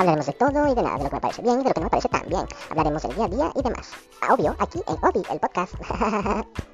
Hablaremos de todo y de nada, de lo que me parece bien y de lo que no me parece tan bien. Hablaremos del día a día y demás. Ah, obvio, aquí en Obi, el podcast.